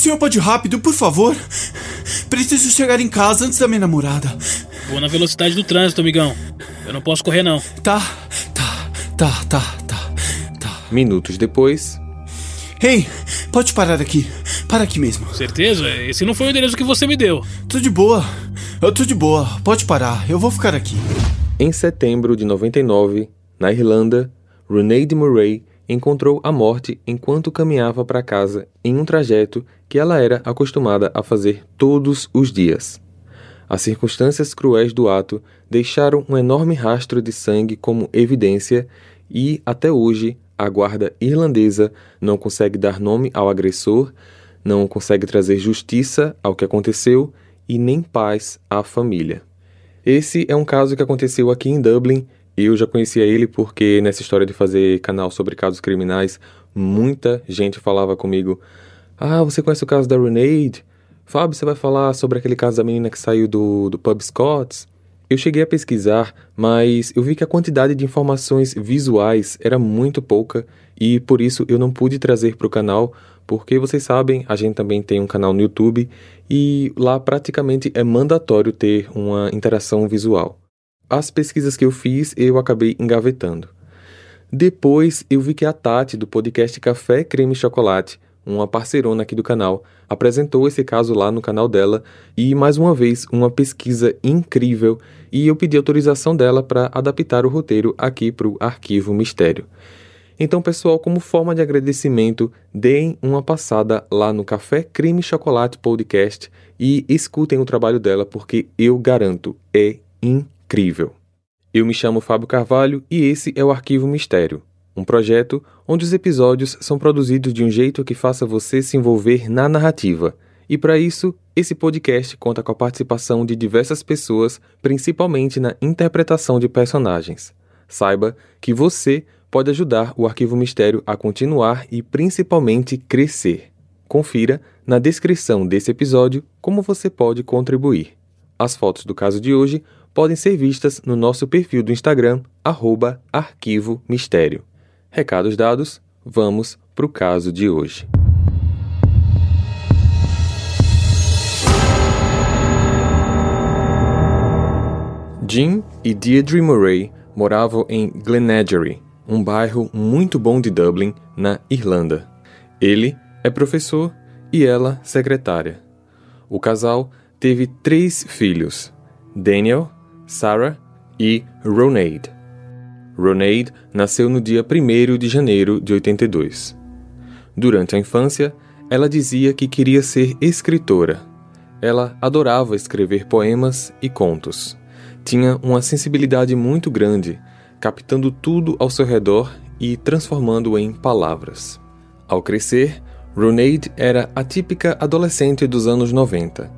senhor pode ir rápido, por favor? Preciso chegar em casa antes da minha namorada. Vou na velocidade do trânsito, amigão. Eu não posso correr, não. Tá, tá, tá, tá, tá, tá. Minutos depois. Ei, pode parar aqui. Para aqui mesmo. Certeza? Esse não foi o endereço que você me deu. Tô de boa. Eu tô de boa. Pode parar. Eu vou ficar aqui. Em setembro de 99, na Irlanda, Reneade Murray encontrou a morte enquanto caminhava para casa em um trajeto que ela era acostumada a fazer todos os dias. As circunstâncias cruéis do ato deixaram um enorme rastro de sangue como evidência e, até hoje, a guarda irlandesa não consegue dar nome ao agressor, não consegue trazer justiça ao que aconteceu e nem paz à família. Esse é um caso que aconteceu aqui em Dublin eu já conhecia ele porque nessa história de fazer canal sobre casos criminais, muita gente falava comigo: Ah, você conhece o caso da Renade? Fábio, você vai falar sobre aquele caso da menina que saiu do, do pub Scots? Eu cheguei a pesquisar, mas eu vi que a quantidade de informações visuais era muito pouca e por isso eu não pude trazer para o canal, porque vocês sabem, a gente também tem um canal no YouTube e lá praticamente é mandatório ter uma interação visual as pesquisas que eu fiz eu acabei engavetando. Depois eu vi que a Tati, do podcast Café Creme Chocolate, uma parceirona aqui do canal, apresentou esse caso lá no canal dela e, mais uma vez, uma pesquisa incrível e eu pedi autorização dela para adaptar o roteiro aqui para o Arquivo Mistério. Então, pessoal, como forma de agradecimento, deem uma passada lá no Café Creme Chocolate Podcast e escutem o trabalho dela, porque eu garanto, é incrível. Eu me chamo Fábio Carvalho e esse é o Arquivo Mistério, um projeto onde os episódios são produzidos de um jeito que faça você se envolver na narrativa. E para isso, esse podcast conta com a participação de diversas pessoas, principalmente na interpretação de personagens. Saiba que você pode ajudar o Arquivo Mistério a continuar e principalmente crescer. Confira na descrição desse episódio como você pode contribuir. As fotos do caso de hoje podem ser vistas no nosso perfil do Instagram, Arquivo Mistério. Recados dados, vamos para o caso de hoje. Jim e Deirdre Murray moravam em Glenagery, um bairro muito bom de Dublin, na Irlanda. Ele é professor e ela secretária. O casal teve três filhos: Daniel, Sarah e Ronade. Ronade nasceu no dia 1 de janeiro de 82. Durante a infância, ela dizia que queria ser escritora. Ela adorava escrever poemas e contos. Tinha uma sensibilidade muito grande, captando tudo ao seu redor e transformando em palavras. Ao crescer, Ronade era a típica adolescente dos anos 90.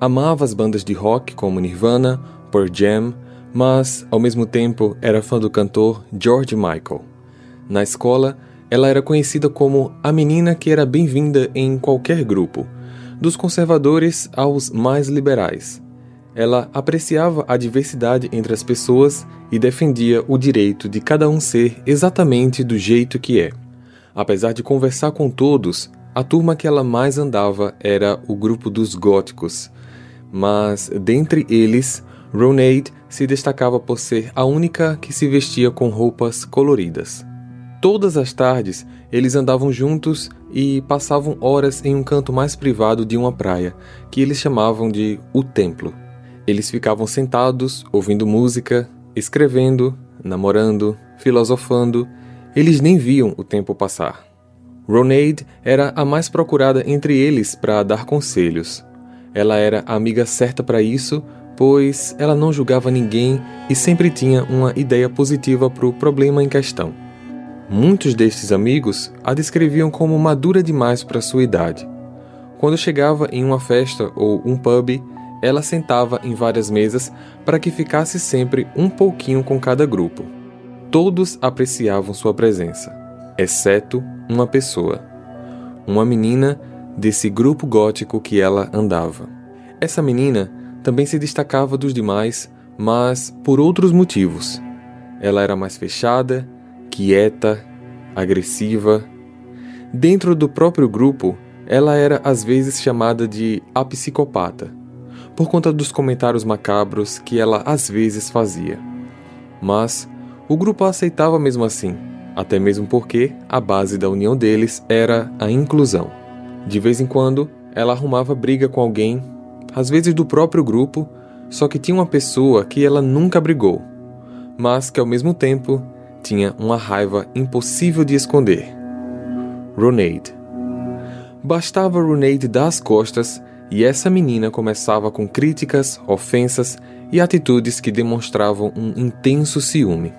Amava as bandas de rock como Nirvana, Pearl Jam, mas, ao mesmo tempo, era fã do cantor George Michael. Na escola, ela era conhecida como a menina que era bem-vinda em qualquer grupo, dos conservadores aos mais liberais. Ela apreciava a diversidade entre as pessoas e defendia o direito de cada um ser exatamente do jeito que é. Apesar de conversar com todos, a turma que ela mais andava era o grupo dos góticos, mas dentre eles, Ronade se destacava por ser a única que se vestia com roupas coloridas. Todas as tardes, eles andavam juntos e passavam horas em um canto mais privado de uma praia, que eles chamavam de o templo. Eles ficavam sentados, ouvindo música, escrevendo, namorando, filosofando. Eles nem viam o tempo passar. Ronade era a mais procurada entre eles para dar conselhos. Ela era a amiga certa para isso, pois ela não julgava ninguém e sempre tinha uma ideia positiva para o problema em questão. Muitos destes amigos a descreviam como madura demais para sua idade. Quando chegava em uma festa ou um pub, ela sentava em várias mesas para que ficasse sempre um pouquinho com cada grupo. Todos apreciavam sua presença, exceto uma pessoa. Uma menina desse grupo gótico que ela andava. Essa menina também se destacava dos demais, mas por outros motivos. Ela era mais fechada, quieta, agressiva. Dentro do próprio grupo, ela era às vezes chamada de a psicopata, por conta dos comentários macabros que ela às vezes fazia. Mas o grupo a aceitava mesmo assim, até mesmo porque a base da união deles era a inclusão. De vez em quando, ela arrumava briga com alguém, às vezes do próprio grupo, só que tinha uma pessoa que ela nunca brigou, mas que ao mesmo tempo tinha uma raiva impossível de esconder. Roneide. Bastava Roneide dar as costas e essa menina começava com críticas, ofensas e atitudes que demonstravam um intenso ciúme.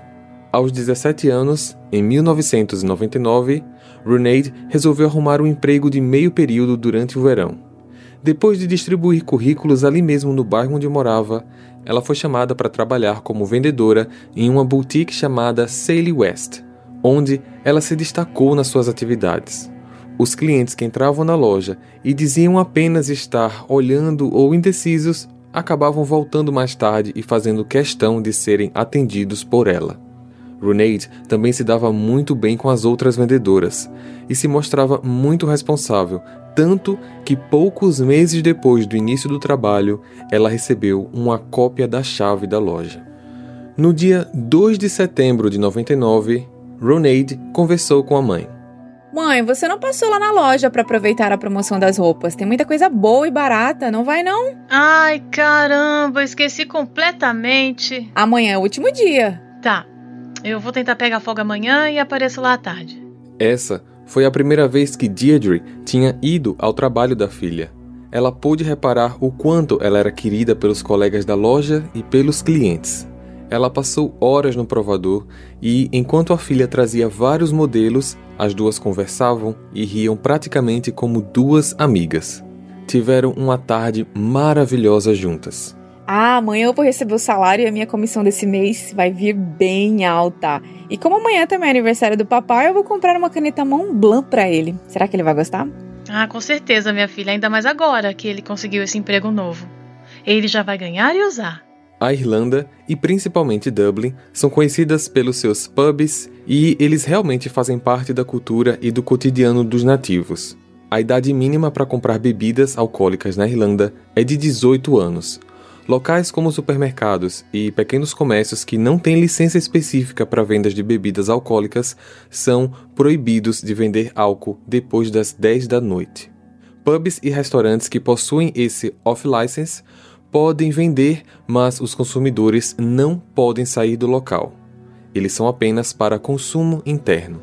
Aos 17 anos, em 1999, Roneide resolveu arrumar um emprego de meio período durante o verão. Depois de distribuir currículos ali mesmo no bairro onde morava, ela foi chamada para trabalhar como vendedora em uma boutique chamada Sally West, onde ela se destacou nas suas atividades. Os clientes que entravam na loja e diziam apenas estar olhando ou indecisos acabavam voltando mais tarde e fazendo questão de serem atendidos por ela. Runeide também se dava muito bem com as outras vendedoras e se mostrava muito responsável, tanto que poucos meses depois do início do trabalho, ela recebeu uma cópia da chave da loja. No dia 2 de setembro de 99, Roneide conversou com a mãe. Mãe, você não passou lá na loja para aproveitar a promoção das roupas? Tem muita coisa boa e barata, não vai não? Ai, caramba, esqueci completamente. Amanhã é o último dia. Tá. Eu vou tentar pegar folga amanhã e apareço lá à tarde. Essa foi a primeira vez que Deirdre tinha ido ao trabalho da filha. Ela pôde reparar o quanto ela era querida pelos colegas da loja e pelos clientes. Ela passou horas no provador e, enquanto a filha trazia vários modelos, as duas conversavam e riam praticamente como duas amigas. Tiveram uma tarde maravilhosa juntas. Ah, amanhã eu vou receber o salário e a minha comissão desse mês vai vir bem alta. E como amanhã também é aniversário do papai, eu vou comprar uma caneta Montblanc para ele. Será que ele vai gostar? Ah, com certeza, minha filha, ainda mais agora que ele conseguiu esse emprego novo. Ele já vai ganhar e usar. A Irlanda, e principalmente Dublin, são conhecidas pelos seus pubs e eles realmente fazem parte da cultura e do cotidiano dos nativos. A idade mínima para comprar bebidas alcoólicas na Irlanda é de 18 anos. Locais como supermercados e pequenos comércios que não têm licença específica para vendas de bebidas alcoólicas são proibidos de vender álcool depois das 10 da noite. Pubs e restaurantes que possuem esse off-license podem vender, mas os consumidores não podem sair do local. Eles são apenas para consumo interno.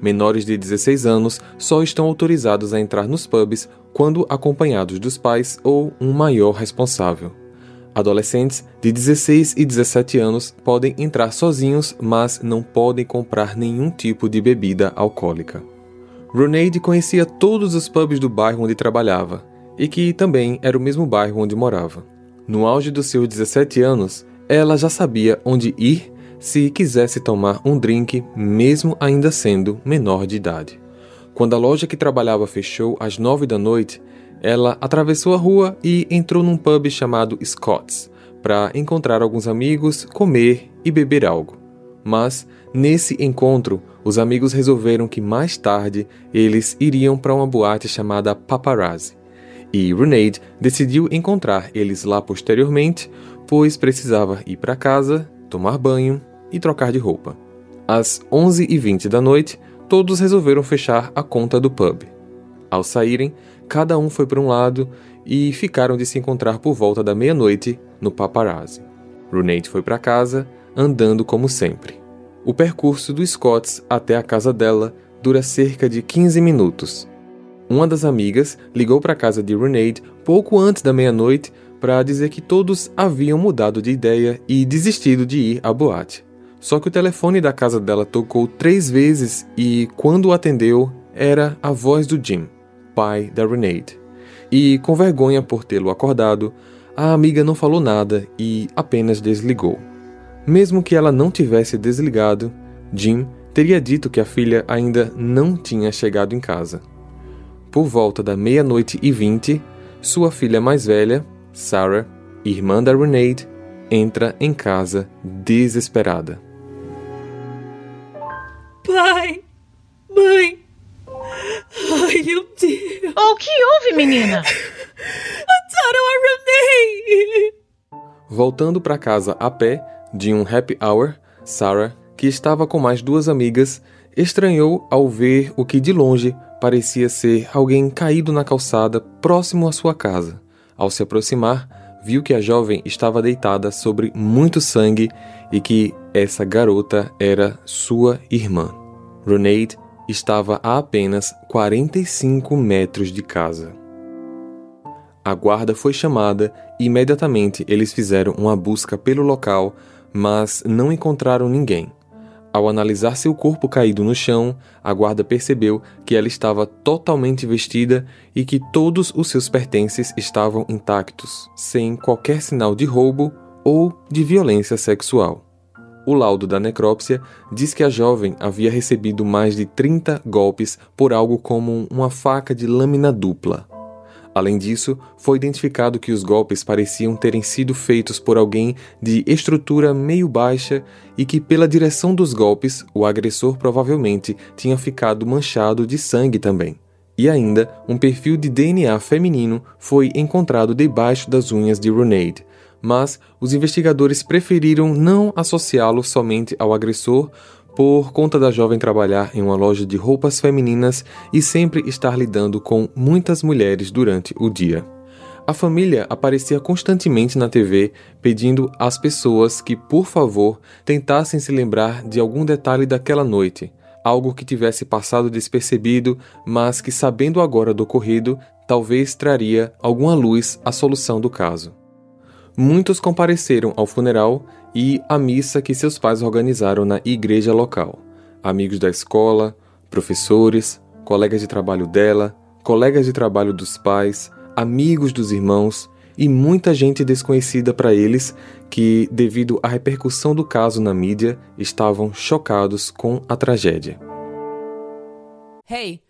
Menores de 16 anos só estão autorizados a entrar nos pubs quando acompanhados dos pais ou um maior responsável. Adolescentes de 16 e 17 anos podem entrar sozinhos, mas não podem comprar nenhum tipo de bebida alcoólica. Roneide conhecia todos os pubs do bairro onde trabalhava, e que também era o mesmo bairro onde morava. No auge dos seus 17 anos, ela já sabia onde ir se quisesse tomar um drink, mesmo ainda sendo menor de idade. Quando a loja que trabalhava fechou às nove da noite, ela atravessou a rua e entrou num pub chamado Scott's para encontrar alguns amigos, comer e beber algo. Mas, nesse encontro, os amigos resolveram que mais tarde eles iriam para uma boate chamada Paparazzi e Renaid decidiu encontrar eles lá posteriormente, pois precisava ir para casa, tomar banho e trocar de roupa. Às 11h20 da noite, todos resolveram fechar a conta do pub. Ao saírem, cada um foi para um lado e ficaram de se encontrar por volta da meia-noite no paparazzi. Runate foi para casa, andando como sempre. O percurso do Scotts até a casa dela dura cerca de 15 minutos, uma das amigas ligou para a casa de Renaid pouco antes da meia-noite para dizer que todos haviam mudado de ideia e desistido de ir à boate. Só que o telefone da casa dela tocou três vezes e, quando o atendeu, era a voz do Jim, pai da Renaid. E, com vergonha por tê-lo acordado, a amiga não falou nada e apenas desligou. Mesmo que ela não tivesse desligado, Jim teria dito que a filha ainda não tinha chegado em casa. Por volta da meia-noite e vinte, sua filha mais velha, Sarah, irmã da Renaid, entra em casa desesperada. Houve, menina? Voltando para casa a pé, de um happy hour, Sarah, que estava com mais duas amigas, estranhou ao ver o que de longe parecia ser alguém caído na calçada próximo à sua casa. Ao se aproximar, viu que a jovem estava deitada sobre muito sangue e que essa garota era sua irmã. Roneid estava a apenas 45 metros de casa. A guarda foi chamada e imediatamente eles fizeram uma busca pelo local, mas não encontraram ninguém. Ao analisar seu corpo caído no chão, a guarda percebeu que ela estava totalmente vestida e que todos os seus pertences estavam intactos, sem qualquer sinal de roubo ou de violência sexual. O laudo da necrópsia diz que a jovem havia recebido mais de 30 golpes por algo como uma faca de lâmina dupla. Além disso, foi identificado que os golpes pareciam terem sido feitos por alguém de estrutura meio baixa e que, pela direção dos golpes, o agressor provavelmente tinha ficado manchado de sangue também. E ainda, um perfil de DNA feminino foi encontrado debaixo das unhas de Ronaid, mas os investigadores preferiram não associá-lo somente ao agressor por conta da jovem trabalhar em uma loja de roupas femininas e sempre estar lidando com muitas mulheres durante o dia. A família aparecia constantemente na TV pedindo às pessoas que, por favor, tentassem se lembrar de algum detalhe daquela noite, algo que tivesse passado despercebido, mas que, sabendo agora do ocorrido, talvez traria alguma luz à solução do caso. Muitos compareceram ao funeral e à missa que seus pais organizaram na igreja local. Amigos da escola, professores, colegas de trabalho dela, colegas de trabalho dos pais, amigos dos irmãos e muita gente desconhecida para eles que, devido à repercussão do caso na mídia, estavam chocados com a tragédia. Hey!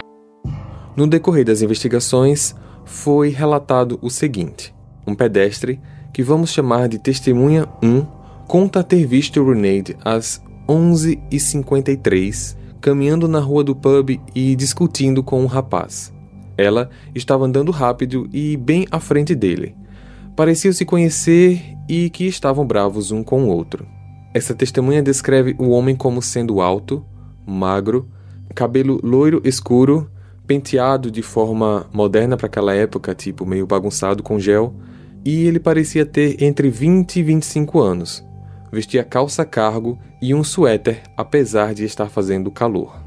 No decorrer das investigações, foi relatado o seguinte: um pedestre, que vamos chamar de Testemunha 1, conta ter visto Runaid às 11h53 caminhando na rua do pub e discutindo com um rapaz. Ela estava andando rápido e bem à frente dele. Pareciam se conhecer e que estavam bravos um com o outro. Essa testemunha descreve o homem como sendo alto, magro, cabelo loiro escuro penteado de forma moderna para aquela época, tipo meio bagunçado com gel, e ele parecia ter entre 20 e 25 anos. Vestia calça cargo e um suéter, apesar de estar fazendo calor.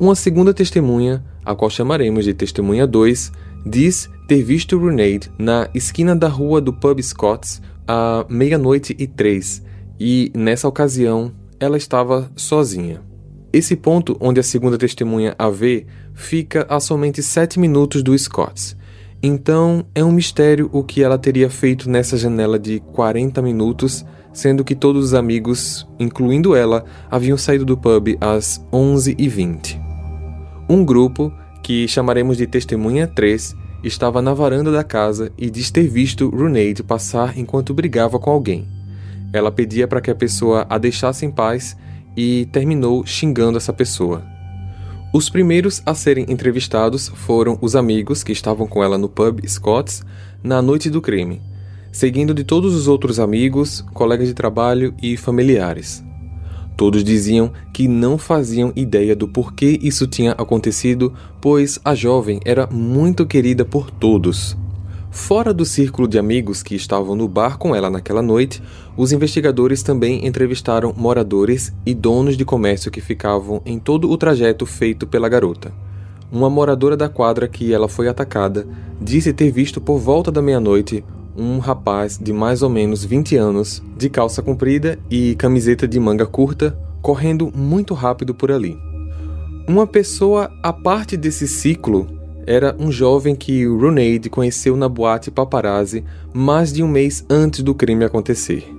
Uma segunda testemunha, a qual chamaremos de testemunha 2, diz ter visto Runaid na esquina da rua do Pub Scots à meia-noite e três, e nessa ocasião ela estava sozinha. Esse ponto onde a segunda testemunha a vê fica a somente 7 minutos do Scotts. Então é um mistério o que ela teria feito nessa janela de 40 minutos, sendo que todos os amigos, incluindo ela, haviam saído do pub às 11h20. Um grupo, que chamaremos de Testemunha 3, estava na varanda da casa e diz ter visto Runaid passar enquanto brigava com alguém. Ela pedia para que a pessoa a deixasse em paz e terminou xingando essa pessoa. Os primeiros a serem entrevistados foram os amigos que estavam com ela no pub Scott's na noite do crime, seguindo de todos os outros amigos, colegas de trabalho e familiares. Todos diziam que não faziam ideia do porquê isso tinha acontecido, pois a jovem era muito querida por todos. Fora do círculo de amigos que estavam no bar com ela naquela noite, os investigadores também entrevistaram moradores e donos de comércio que ficavam em todo o trajeto feito pela garota. Uma moradora da quadra que ela foi atacada disse ter visto por volta da meia-noite um rapaz de mais ou menos 20 anos, de calça comprida e camiseta de manga curta, correndo muito rápido por ali. Uma pessoa à parte desse ciclo era um jovem que Runaid conheceu na boate paparazzi mais de um mês antes do crime acontecer.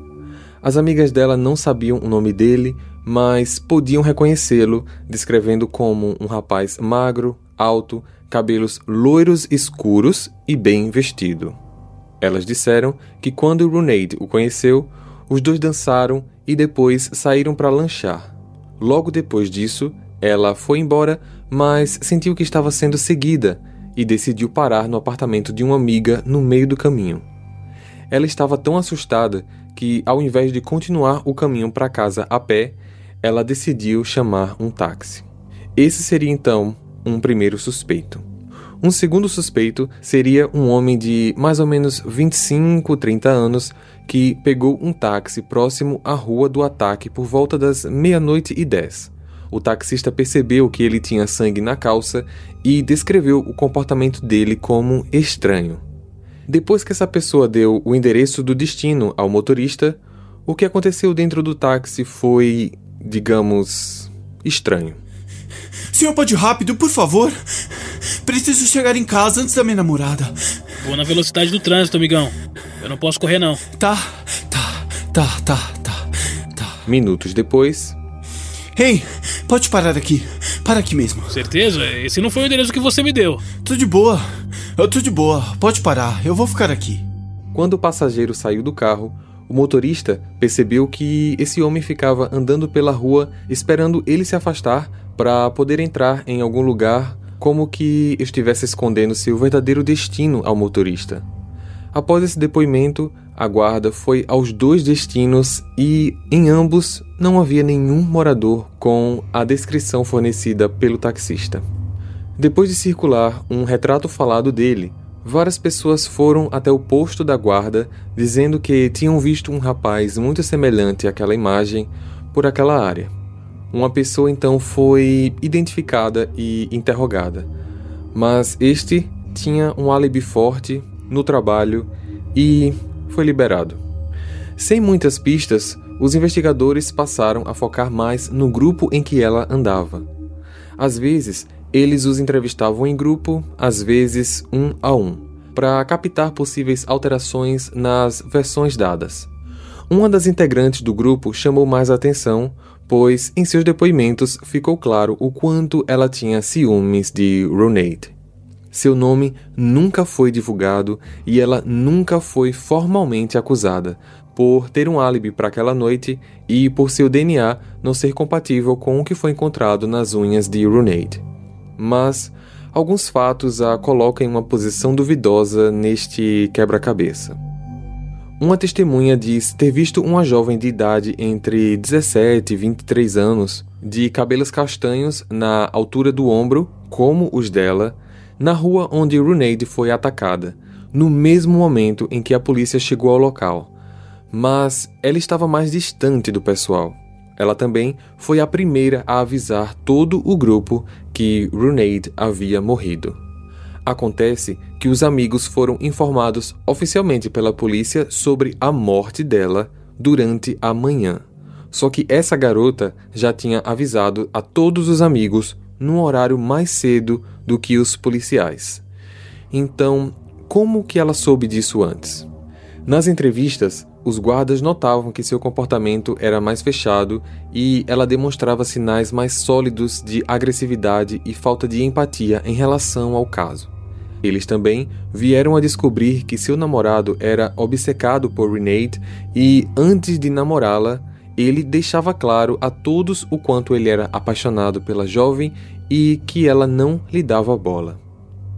As amigas dela não sabiam o nome dele, mas podiam reconhecê-lo, descrevendo como um rapaz magro, alto, cabelos loiros escuros e bem vestido. Elas disseram que quando Runaid o conheceu, os dois dançaram e depois saíram para lanchar. Logo depois disso, ela foi embora, mas sentiu que estava sendo seguida e decidiu parar no apartamento de uma amiga no meio do caminho. Ela estava tão assustada que, ao invés de continuar o caminho para casa a pé, ela decidiu chamar um táxi. Esse seria então um primeiro suspeito. Um segundo suspeito seria um homem de mais ou menos 25, 30 anos que pegou um táxi próximo à rua do ataque por volta das meia-noite e dez o taxista percebeu que ele tinha sangue na calça e descreveu o comportamento dele como estranho. Depois que essa pessoa deu o endereço do destino ao motorista, o que aconteceu dentro do táxi foi, digamos, estranho. Senhor, pode ir rápido, por favor? Preciso chegar em casa antes da minha namorada. Vou na velocidade do trânsito, amigão. Eu não posso correr, não. Tá, tá, tá, tá, tá, tá. Minutos depois. Ei, Pode parar aqui. Para aqui mesmo. Certeza? Esse não foi o endereço que você me deu. Tô de boa. Eu tô de boa. Pode parar. Eu vou ficar aqui. Quando o passageiro saiu do carro, o motorista percebeu que esse homem ficava andando pela rua esperando ele se afastar para poder entrar em algum lugar, como que estivesse escondendo seu verdadeiro destino ao motorista. Após esse depoimento, a guarda foi aos dois destinos e, em ambos, não havia nenhum morador com a descrição fornecida pelo taxista. Depois de circular um retrato falado dele, várias pessoas foram até o posto da guarda dizendo que tinham visto um rapaz muito semelhante àquela imagem por aquela área. Uma pessoa então foi identificada e interrogada, mas este tinha um álibi forte no trabalho e foi liberado. Sem muitas pistas, os investigadores passaram a focar mais no grupo em que ela andava. Às vezes, eles os entrevistavam em grupo, às vezes um a um, para captar possíveis alterações nas versões dadas. Uma das integrantes do grupo chamou mais atenção, pois em seus depoimentos ficou claro o quanto ela tinha ciúmes de Ronade. Seu nome nunca foi divulgado e ela nunca foi formalmente acusada, por ter um álibi para aquela noite e por seu DNA não ser compatível com o que foi encontrado nas unhas de Runade. Mas alguns fatos a colocam em uma posição duvidosa neste quebra-cabeça. Uma testemunha diz ter visto uma jovem de idade entre 17 e 23 anos, de cabelos castanhos na altura do ombro, como os dela, na rua onde Runaid foi atacada, no mesmo momento em que a polícia chegou ao local. Mas ela estava mais distante do pessoal. Ela também foi a primeira a avisar todo o grupo que Runaid havia morrido. Acontece que os amigos foram informados oficialmente pela polícia sobre a morte dela durante a manhã. Só que essa garota já tinha avisado a todos os amigos num horário mais cedo do que os policiais. Então, como que ela soube disso antes? Nas entrevistas, os guardas notavam que seu comportamento era mais fechado e ela demonstrava sinais mais sólidos de agressividade e falta de empatia em relação ao caso. Eles também vieram a descobrir que seu namorado era obcecado por Renate e, antes de namorá-la, ele deixava claro a todos o quanto ele era apaixonado pela jovem e que ela não lhe dava bola.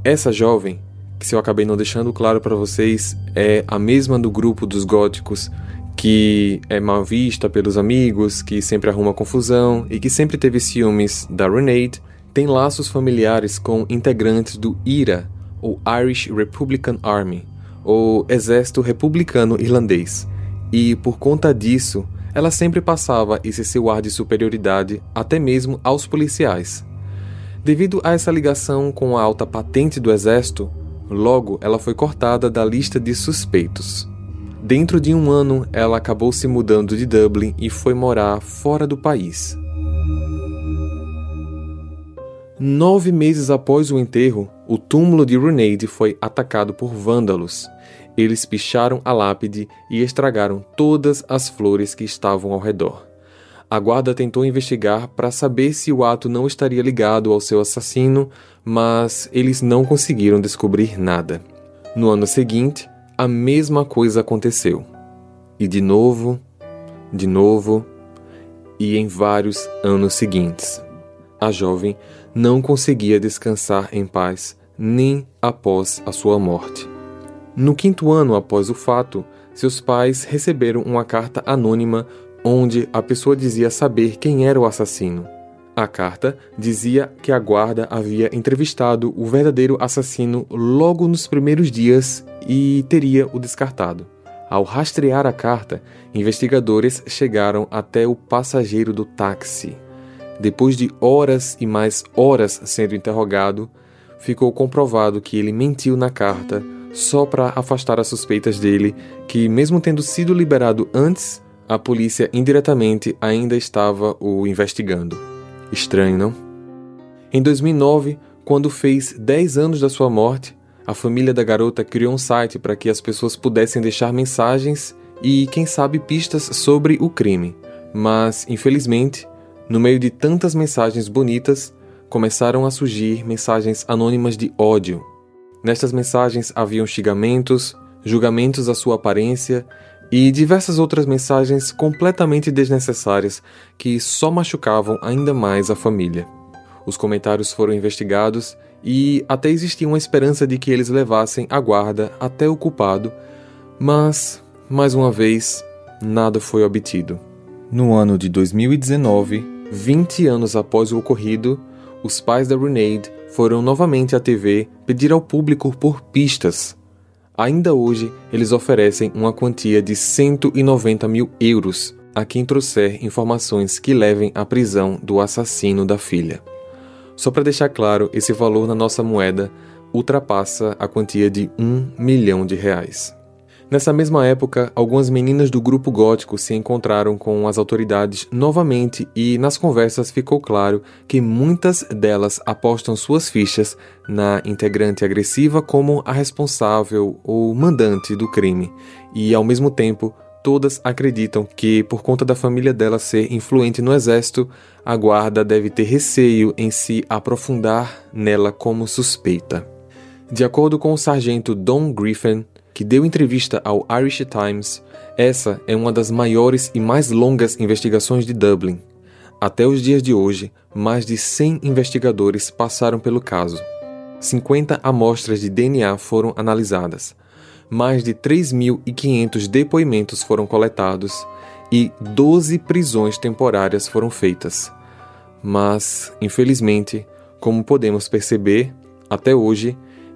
Essa jovem, que se eu acabei não deixando claro para vocês, é a mesma do grupo dos góticos, que é mal vista pelos amigos, que sempre arruma confusão e que sempre teve ciúmes da Renate, tem laços familiares com integrantes do IRA, ou Irish Republican Army, ou Exército Republicano Irlandês, e por conta disso ela sempre passava esse seu ar de superioridade até mesmo aos policiais. Devido a essa ligação com a alta patente do exército, logo ela foi cortada da lista de suspeitos. Dentro de um ano, ela acabou se mudando de Dublin e foi morar fora do país. Nove meses após o enterro, o túmulo de Runeide foi atacado por vândalos. Eles picharam a lápide e estragaram todas as flores que estavam ao redor. A guarda tentou investigar para saber se o ato não estaria ligado ao seu assassino, mas eles não conseguiram descobrir nada. No ano seguinte, a mesma coisa aconteceu. E de novo, de novo, e em vários anos seguintes. A jovem não conseguia descansar em paz nem após a sua morte. No quinto ano após o fato, seus pais receberam uma carta anônima onde a pessoa dizia saber quem era o assassino. A carta dizia que a guarda havia entrevistado o verdadeiro assassino logo nos primeiros dias e teria o descartado. Ao rastrear a carta, investigadores chegaram até o passageiro do táxi. Depois de horas e mais horas sendo interrogado, ficou comprovado que ele mentiu na carta só para afastar as suspeitas dele, que, mesmo tendo sido liberado antes, a polícia indiretamente ainda estava o investigando. Estranho, não? Em 2009, quando fez 10 anos da sua morte, a família da garota criou um site para que as pessoas pudessem deixar mensagens e, quem sabe, pistas sobre o crime. Mas, infelizmente, no meio de tantas mensagens bonitas, começaram a surgir mensagens anônimas de ódio. Nestas mensagens haviam xingamentos, julgamentos à sua aparência e diversas outras mensagens completamente desnecessárias que só machucavam ainda mais a família. Os comentários foram investigados e até existia uma esperança de que eles levassem a guarda até o culpado, mas, mais uma vez, nada foi obtido. No ano de 2019, 20 anos após o ocorrido, os pais da Renade foram novamente à TV pedir ao público por pistas Ainda hoje, eles oferecem uma quantia de 190 mil euros a quem trouxer informações que levem à prisão do assassino da filha. Só para deixar claro, esse valor na nossa moeda ultrapassa a quantia de um milhão de reais. Nessa mesma época, algumas meninas do grupo gótico se encontraram com as autoridades novamente e nas conversas ficou claro que muitas delas apostam suas fichas na integrante agressiva como a responsável ou mandante do crime, e ao mesmo tempo todas acreditam que, por conta da família dela ser influente no exército, a guarda deve ter receio em se aprofundar nela como suspeita. De acordo com o sargento Don Griffin, que deu entrevista ao Irish Times, essa é uma das maiores e mais longas investigações de Dublin. Até os dias de hoje, mais de 100 investigadores passaram pelo caso. 50 amostras de DNA foram analisadas. Mais de 3.500 depoimentos foram coletados e 12 prisões temporárias foram feitas. Mas, infelizmente, como podemos perceber, até hoje,